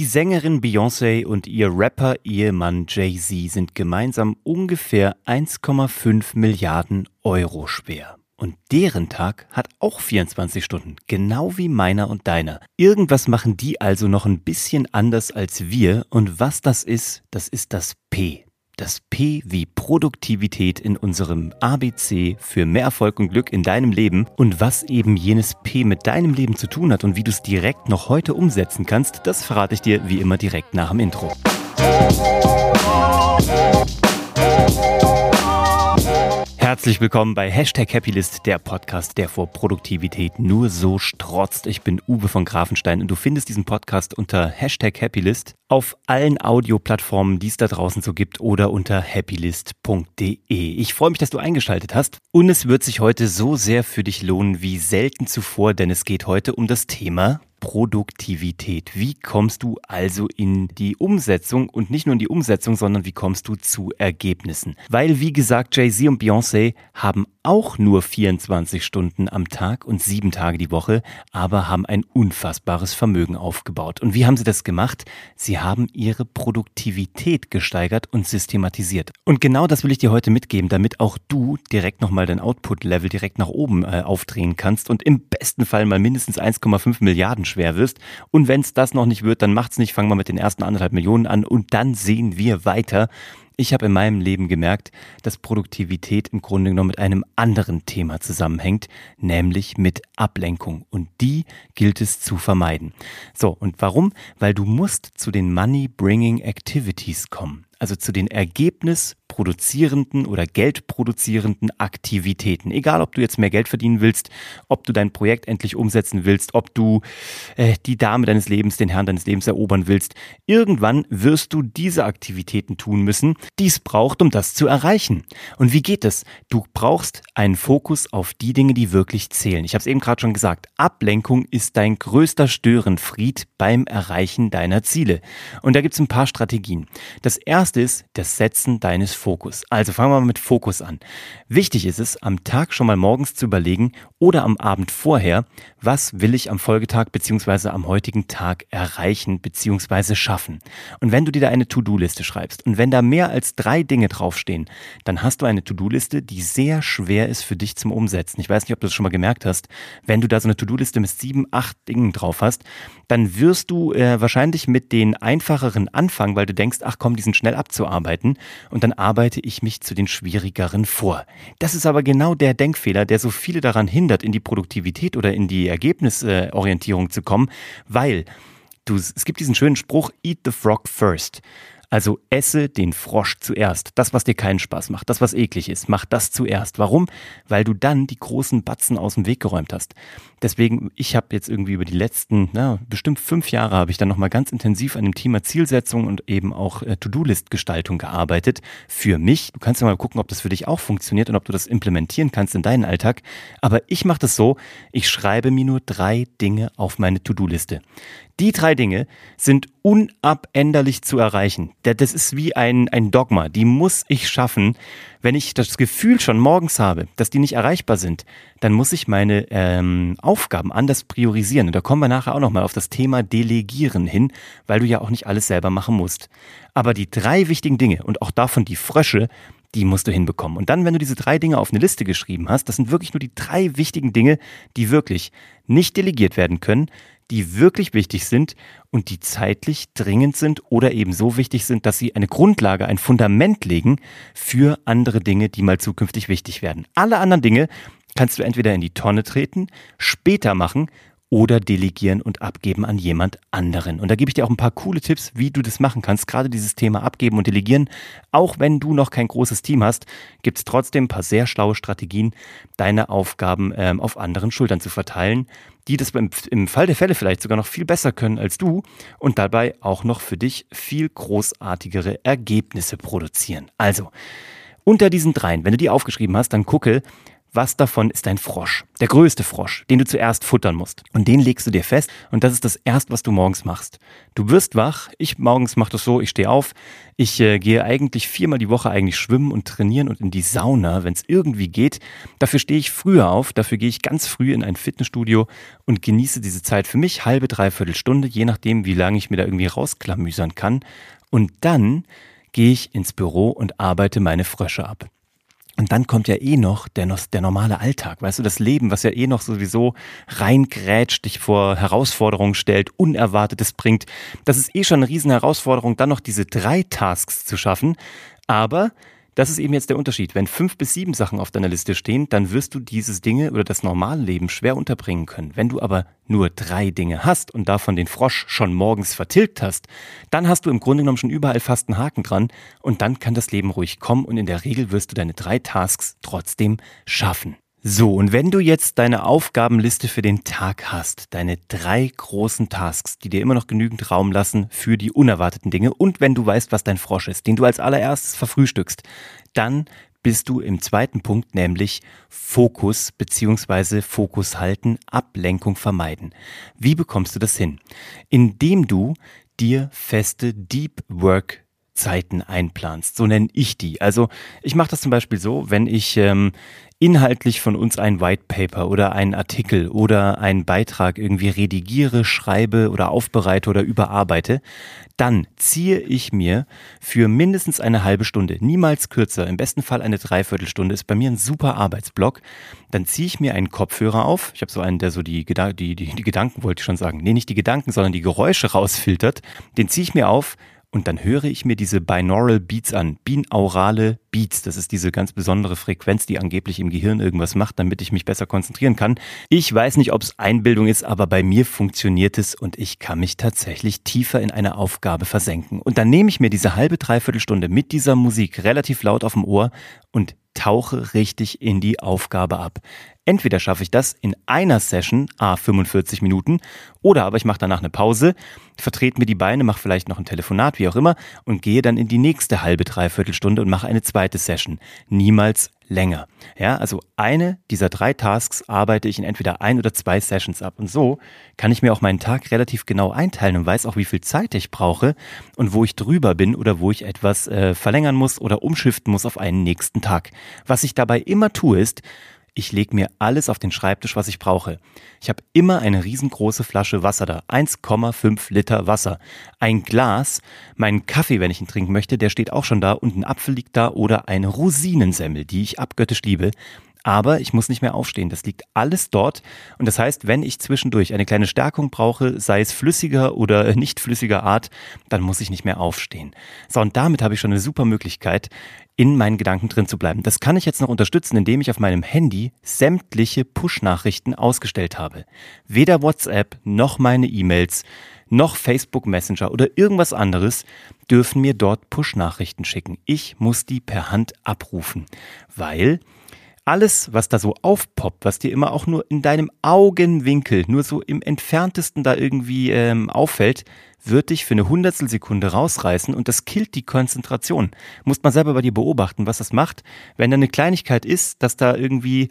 Die Sängerin Beyoncé und ihr Rapper-Ehemann Jay-Z sind gemeinsam ungefähr 1,5 Milliarden Euro schwer. Und deren Tag hat auch 24 Stunden, genau wie meiner und deiner. Irgendwas machen die also noch ein bisschen anders als wir. Und was das ist, das ist das P. Das P wie Produktivität in unserem ABC für mehr Erfolg und Glück in deinem Leben und was eben jenes P mit deinem Leben zu tun hat und wie du es direkt noch heute umsetzen kannst, das verrate ich dir wie immer direkt nach dem Intro. Herzlich willkommen bei Hashtag Happylist, der Podcast, der vor Produktivität nur so strotzt. Ich bin Uwe von Grafenstein und du findest diesen Podcast unter Hashtag Happylist auf allen Audioplattformen, die es da draußen so gibt oder unter happylist.de. Ich freue mich, dass du eingeschaltet hast und es wird sich heute so sehr für dich lohnen wie selten zuvor, denn es geht heute um das Thema Produktivität. Wie kommst du also in die Umsetzung und nicht nur in die Umsetzung, sondern wie kommst du zu Ergebnissen? Weil, wie gesagt, Jay-Z und Beyoncé haben auch nur 24 Stunden am Tag und sieben Tage die Woche, aber haben ein unfassbares Vermögen aufgebaut. Und wie haben sie das gemacht? Sie haben ihre Produktivität gesteigert und systematisiert. Und genau das will ich dir heute mitgeben, damit auch du direkt nochmal dein Output-Level direkt nach oben äh, aufdrehen kannst und im besten Fall mal mindestens 1,5 Milliarden schwer wirst. Und wenn es das noch nicht wird, dann macht's nicht, fangen wir mit den ersten anderthalb Millionen an und dann sehen wir weiter. Ich habe in meinem Leben gemerkt, dass Produktivität im Grunde genommen mit einem anderen Thema zusammenhängt, nämlich mit Ablenkung. Und die gilt es zu vermeiden. So, und warum? Weil du musst zu den Money-Bringing Activities kommen also zu den ergebnisproduzierenden oder geldproduzierenden Aktivitäten. Egal, ob du jetzt mehr Geld verdienen willst, ob du dein Projekt endlich umsetzen willst, ob du äh, die Dame deines Lebens, den Herrn deines Lebens erobern willst. Irgendwann wirst du diese Aktivitäten tun müssen, die es braucht, um das zu erreichen. Und wie geht es? Du brauchst einen Fokus auf die Dinge, die wirklich zählen. Ich habe es eben gerade schon gesagt. Ablenkung ist dein größter Störenfried beim Erreichen deiner Ziele. Und da gibt es ein paar Strategien. Das erste ist das Setzen deines Fokus. Also fangen wir mal mit Fokus an. Wichtig ist es, am Tag schon mal morgens zu überlegen oder am Abend vorher, was will ich am Folgetag beziehungsweise am heutigen Tag erreichen beziehungsweise schaffen. Und wenn du dir da eine To-Do-Liste schreibst und wenn da mehr als drei Dinge draufstehen, dann hast du eine To-Do-Liste, die sehr schwer ist für dich zum Umsetzen. Ich weiß nicht, ob du das schon mal gemerkt hast. Wenn du da so eine To-Do-Liste mit sieben, acht Dingen drauf hast, dann wirst du äh, wahrscheinlich mit den einfacheren anfangen, weil du denkst, ach komm, die sind schnell abzuarbeiten und dann arbeite ich mich zu den schwierigeren vor. Das ist aber genau der Denkfehler, der so viele daran hindert, in die Produktivität oder in die Ergebnisorientierung zu kommen, weil du, es gibt diesen schönen Spruch, eat the frog first. Also esse den Frosch zuerst. Das, was dir keinen Spaß macht, das, was eklig ist, mach das zuerst. Warum? Weil du dann die großen Batzen aus dem Weg geräumt hast. Deswegen, ich habe jetzt irgendwie über die letzten, na, bestimmt fünf Jahre habe ich dann nochmal ganz intensiv an dem Thema Zielsetzung und eben auch äh, To-Do-List-Gestaltung gearbeitet. Für mich. Du kannst ja mal gucken, ob das für dich auch funktioniert und ob du das implementieren kannst in deinen Alltag. Aber ich mache das so, ich schreibe mir nur drei Dinge auf meine To-Do-Liste. Die drei Dinge sind unabänderlich zu erreichen. Das ist wie ein, ein Dogma. Die muss ich schaffen. Wenn ich das Gefühl schon morgens habe, dass die nicht erreichbar sind, dann muss ich meine ähm, Aufgaben anders priorisieren. Und da kommen wir nachher auch nochmal auf das Thema Delegieren hin, weil du ja auch nicht alles selber machen musst. Aber die drei wichtigen Dinge und auch davon die Frösche, die musst du hinbekommen. Und dann, wenn du diese drei Dinge auf eine Liste geschrieben hast, das sind wirklich nur die drei wichtigen Dinge, die wirklich nicht delegiert werden können, die wirklich wichtig sind und die zeitlich dringend sind oder eben so wichtig sind, dass sie eine Grundlage, ein Fundament legen für andere Dinge, die mal zukünftig wichtig werden. Alle anderen Dinge kannst du entweder in die Tonne treten, später machen oder delegieren und abgeben an jemand anderen. Und da gebe ich dir auch ein paar coole Tipps, wie du das machen kannst. Gerade dieses Thema abgeben und delegieren. Auch wenn du noch kein großes Team hast, gibt es trotzdem ein paar sehr schlaue Strategien, deine Aufgaben ähm, auf anderen Schultern zu verteilen, die das im, im Fall der Fälle vielleicht sogar noch viel besser können als du und dabei auch noch für dich viel großartigere Ergebnisse produzieren. Also, unter diesen dreien, wenn du die aufgeschrieben hast, dann gucke, was davon ist ein Frosch. Der größte Frosch, den du zuerst futtern musst. Und den legst du dir fest und das ist das erste, was du morgens machst. Du wirst wach. Ich morgens mache das so, ich stehe auf. Ich äh, gehe eigentlich viermal die Woche eigentlich schwimmen und trainieren und in die Sauna, wenn es irgendwie geht. Dafür stehe ich früher auf. Dafür gehe ich ganz früh in ein Fitnessstudio und genieße diese Zeit für mich halbe, dreiviertel Stunde, je nachdem, wie lange ich mir da irgendwie rausklamüsern kann. Und dann gehe ich ins Büro und arbeite meine Frösche ab. Und dann kommt ja eh noch der, der normale Alltag, weißt du, das Leben, was ja eh noch sowieso reingrätscht, dich vor Herausforderungen stellt, Unerwartetes bringt. Das ist eh schon eine riesen Herausforderung, dann noch diese drei Tasks zu schaffen. Aber das ist eben jetzt der Unterschied. Wenn fünf bis sieben Sachen auf deiner Liste stehen, dann wirst du dieses Dinge oder das normale Leben schwer unterbringen können. Wenn du aber nur drei Dinge hast und davon den Frosch schon morgens vertilgt hast, dann hast du im Grunde genommen schon überall fast einen Haken dran und dann kann das Leben ruhig kommen und in der Regel wirst du deine drei Tasks trotzdem schaffen. So, und wenn du jetzt deine Aufgabenliste für den Tag hast, deine drei großen Tasks, die dir immer noch genügend Raum lassen für die unerwarteten Dinge und wenn du weißt, was dein Frosch ist, den du als allererstes verfrühstückst, dann bist du im zweiten Punkt, nämlich Fokus beziehungsweise Fokus halten, Ablenkung vermeiden. Wie bekommst du das hin? Indem du dir feste Deep Work Zeiten einplanst. So nenne ich die. Also ich mache das zum Beispiel so, wenn ich ähm, inhaltlich von uns ein White Paper oder einen Artikel oder einen Beitrag irgendwie redigiere, schreibe oder aufbereite oder überarbeite, dann ziehe ich mir für mindestens eine halbe Stunde, niemals kürzer, im besten Fall eine Dreiviertelstunde, ist bei mir ein super Arbeitsblock, dann ziehe ich mir einen Kopfhörer auf. Ich habe so einen, der so die, die, die, die Gedanken, wollte ich schon sagen, nee, nicht die Gedanken, sondern die Geräusche rausfiltert. Den ziehe ich mir auf, und dann höre ich mir diese Binaural Beats an, binaurale Beats. Das ist diese ganz besondere Frequenz, die angeblich im Gehirn irgendwas macht, damit ich mich besser konzentrieren kann. Ich weiß nicht, ob es Einbildung ist, aber bei mir funktioniert es und ich kann mich tatsächlich tiefer in eine Aufgabe versenken. Und dann nehme ich mir diese halbe, dreiviertel Stunde mit dieser Musik relativ laut auf dem Ohr und tauche richtig in die Aufgabe ab. Entweder schaffe ich das in einer Session, a 45 Minuten, oder aber ich mache danach eine Pause, vertrete mir die Beine, mache vielleicht noch ein Telefonat, wie auch immer, und gehe dann in die nächste halbe, dreiviertel Stunde und mache eine zweite Session. Niemals länger. Ja, also eine dieser drei Tasks arbeite ich in entweder ein oder zwei Sessions ab. Und so kann ich mir auch meinen Tag relativ genau einteilen und weiß auch, wie viel Zeit ich brauche und wo ich drüber bin oder wo ich etwas äh, verlängern muss oder umschiften muss auf einen nächsten Tag. Was ich dabei immer tue, ist, ich lege mir alles auf den Schreibtisch, was ich brauche. Ich habe immer eine riesengroße Flasche Wasser da. 1,5 Liter Wasser. Ein Glas, meinen Kaffee, wenn ich ihn trinken möchte, der steht auch schon da und ein Apfel liegt da oder eine Rosinensemmel, die ich abgöttisch liebe aber ich muss nicht mehr aufstehen. Das liegt alles dort. Und das heißt, wenn ich zwischendurch eine kleine Stärkung brauche, sei es flüssiger oder nicht flüssiger Art, dann muss ich nicht mehr aufstehen. So, und damit habe ich schon eine super Möglichkeit, in meinen Gedanken drin zu bleiben. Das kann ich jetzt noch unterstützen, indem ich auf meinem Handy sämtliche Push-Nachrichten ausgestellt habe. Weder WhatsApp noch meine E-Mails noch Facebook Messenger oder irgendwas anderes dürfen mir dort Push-Nachrichten schicken. Ich muss die per Hand abrufen, weil alles, was da so aufpoppt, was dir immer auch nur in deinem Augenwinkel, nur so im entferntesten da irgendwie ähm, auffällt, wird dich für eine Hundertstelsekunde rausreißen und das killt die Konzentration. Musst man selber bei dir beobachten, was das macht. Wenn da eine Kleinigkeit ist, dass da irgendwie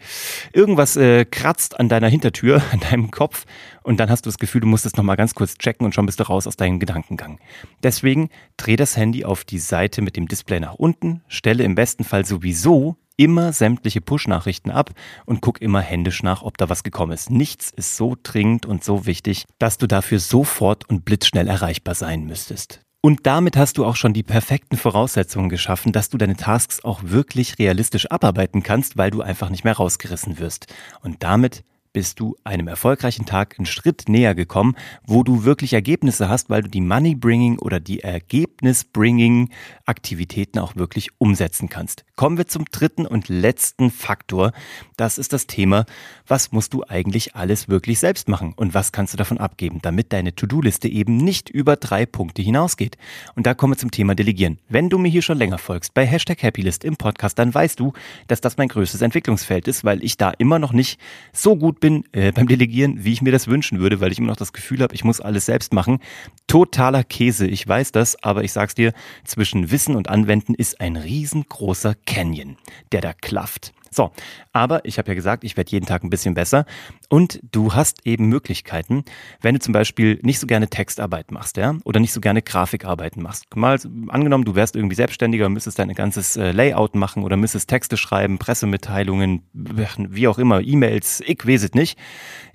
irgendwas äh, kratzt an deiner Hintertür, an deinem Kopf und dann hast du das Gefühl, du musst es nochmal ganz kurz checken und schon bist du raus aus deinem Gedankengang. Deswegen dreh das Handy auf die Seite mit dem Display nach unten, stelle im besten Fall sowieso immer sämtliche Push-Nachrichten ab und guck immer händisch nach, ob da was gekommen ist. Nichts ist so dringend und so wichtig, dass du dafür sofort und blitzschnell erreichbar sein müsstest. Und damit hast du auch schon die perfekten Voraussetzungen geschaffen, dass du deine Tasks auch wirklich realistisch abarbeiten kannst, weil du einfach nicht mehr rausgerissen wirst. Und damit bist du einem erfolgreichen Tag einen Schritt näher gekommen, wo du wirklich Ergebnisse hast, weil du die Money-Bringing oder die Ergebnis-Bringing-Aktivitäten auch wirklich umsetzen kannst. Kommen wir zum dritten und letzten Faktor. Das ist das Thema, was musst du eigentlich alles wirklich selbst machen und was kannst du davon abgeben, damit deine To-Do-Liste eben nicht über drei Punkte hinausgeht. Und da kommen wir zum Thema Delegieren. Wenn du mir hier schon länger folgst bei Hashtag Happylist im Podcast, dann weißt du, dass das mein größtes Entwicklungsfeld ist, weil ich da immer noch nicht so gut bin äh, beim Delegieren, wie ich mir das wünschen würde, weil ich immer noch das Gefühl habe, ich muss alles selbst machen. Totaler Käse, ich weiß das, aber ich sag's dir, zwischen Wissen und Anwenden ist ein riesengroßer Canyon, der da klafft. So, aber ich habe ja gesagt, ich werde jeden Tag ein bisschen besser und du hast eben Möglichkeiten, wenn du zum Beispiel nicht so gerne Textarbeit machst, ja, oder nicht so gerne Grafikarbeiten machst. Mal angenommen, du wärst irgendwie Selbstständiger, müsstest dein ganzes äh, Layout machen oder müsstest Texte schreiben, Pressemitteilungen, wie auch immer, E-Mails, ich weiß es nicht.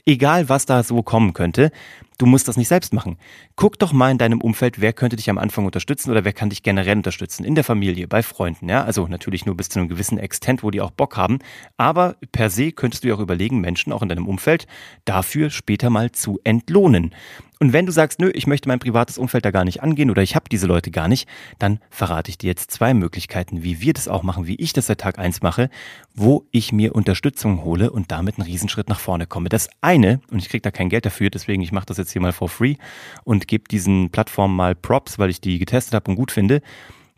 Egal, was da so kommen könnte, Du musst das nicht selbst machen. Guck doch mal in deinem Umfeld, wer könnte dich am Anfang unterstützen oder wer kann dich generell unterstützen. In der Familie, bei Freunden, ja. Also natürlich nur bis zu einem gewissen Extent, wo die auch Bock haben. Aber per se könntest du ja auch überlegen, Menschen auch in deinem Umfeld dafür später mal zu entlohnen. Und wenn du sagst, nö, ich möchte mein privates Umfeld da gar nicht angehen oder ich habe diese Leute gar nicht, dann verrate ich dir jetzt zwei Möglichkeiten, wie wir das auch machen, wie ich das seit Tag eins mache, wo ich mir Unterstützung hole und damit einen Riesenschritt nach vorne komme. Das eine, und ich kriege da kein Geld dafür, deswegen ich mache das jetzt hier mal for free und gebe diesen Plattformen mal Props, weil ich die getestet habe und gut finde.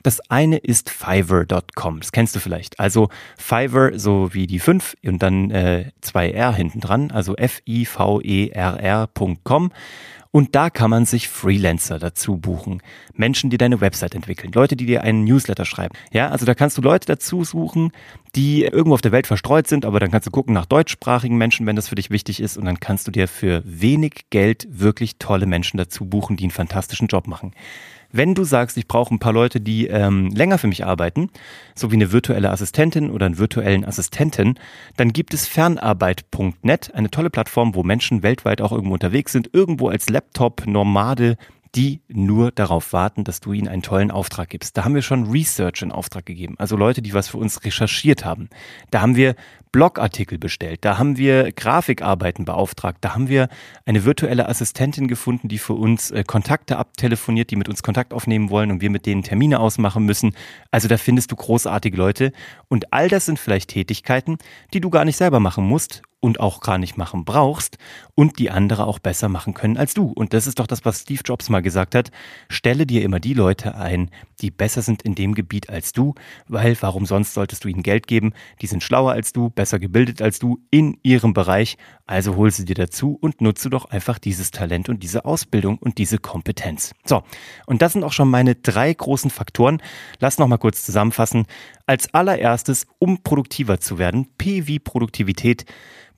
Das eine ist Fiverr.com. Das kennst du vielleicht. Also Fiverr, so wie die 5 und dann äh, zwei R hinten dran, also F-I-V-E-R-R.com. Und da kann man sich Freelancer dazu buchen. Menschen, die deine Website entwickeln. Leute, die dir einen Newsletter schreiben. Ja, also da kannst du Leute dazu suchen, die irgendwo auf der Welt verstreut sind, aber dann kannst du gucken nach deutschsprachigen Menschen, wenn das für dich wichtig ist. Und dann kannst du dir für wenig Geld wirklich tolle Menschen dazu buchen, die einen fantastischen Job machen. Wenn du sagst, ich brauche ein paar Leute, die ähm, länger für mich arbeiten, so wie eine virtuelle Assistentin oder einen virtuellen Assistenten, dann gibt es fernarbeit.net, eine tolle Plattform, wo Menschen weltweit auch irgendwo unterwegs sind, irgendwo als Laptop-Nomade die nur darauf warten, dass du ihnen einen tollen Auftrag gibst. Da haben wir schon Research in Auftrag gegeben, also Leute, die was für uns recherchiert haben. Da haben wir Blogartikel bestellt, da haben wir Grafikarbeiten beauftragt, da haben wir eine virtuelle Assistentin gefunden, die für uns äh, Kontakte abtelefoniert, die mit uns Kontakt aufnehmen wollen und wir mit denen Termine ausmachen müssen. Also da findest du großartige Leute und all das sind vielleicht Tätigkeiten, die du gar nicht selber machen musst und auch gar nicht machen brauchst und die andere auch besser machen können als du. Und das ist doch das, was Steve Jobs mal gesagt hat. Stelle dir immer die Leute ein, die besser sind in dem Gebiet als du, weil warum sonst solltest du ihnen Geld geben? Die sind schlauer als du, besser gebildet als du in ihrem Bereich. Also hol sie dir dazu und nutze doch einfach dieses Talent und diese Ausbildung und diese Kompetenz. So. Und das sind auch schon meine drei großen Faktoren. Lass noch mal kurz zusammenfassen. Als allererstes, um produktiver zu werden, P wie Produktivität,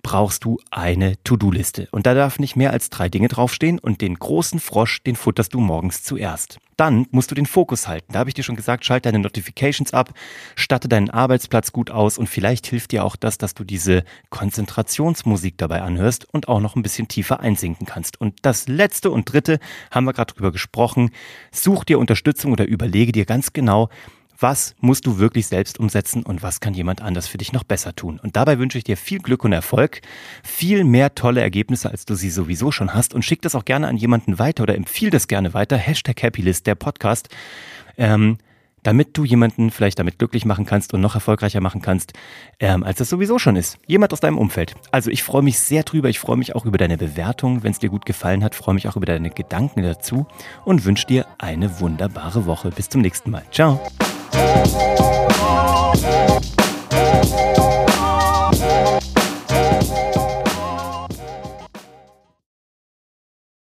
brauchst du eine To-Do-Liste. Und da darf nicht mehr als drei Dinge draufstehen und den großen Frosch, den futterst du morgens zuerst. Dann musst du den Fokus halten. Da habe ich dir schon gesagt, schalte deine Notifications ab, statte deinen Arbeitsplatz gut aus und vielleicht hilft dir auch das, dass du diese Konzentrationsmusik dabei anhörst und auch noch ein bisschen tiefer einsinken kannst. Und das letzte und dritte haben wir gerade drüber gesprochen. Such dir Unterstützung oder überlege dir ganz genau, was musst du wirklich selbst umsetzen und was kann jemand anders für dich noch besser tun. Und dabei wünsche ich dir viel Glück und Erfolg, viel mehr tolle Ergebnisse, als du sie sowieso schon hast und schick das auch gerne an jemanden weiter oder empfiehl das gerne weiter. Hashtag Happylist, der Podcast. Ähm, damit du jemanden vielleicht damit glücklich machen kannst und noch erfolgreicher machen kannst, ähm, als das sowieso schon ist. Jemand aus deinem Umfeld. Also ich freue mich sehr drüber. Ich freue mich auch über deine Bewertung. Wenn es dir gut gefallen hat, freue mich auch über deine Gedanken dazu und wünsche dir eine wunderbare Woche. Bis zum nächsten Mal. Ciao. Thank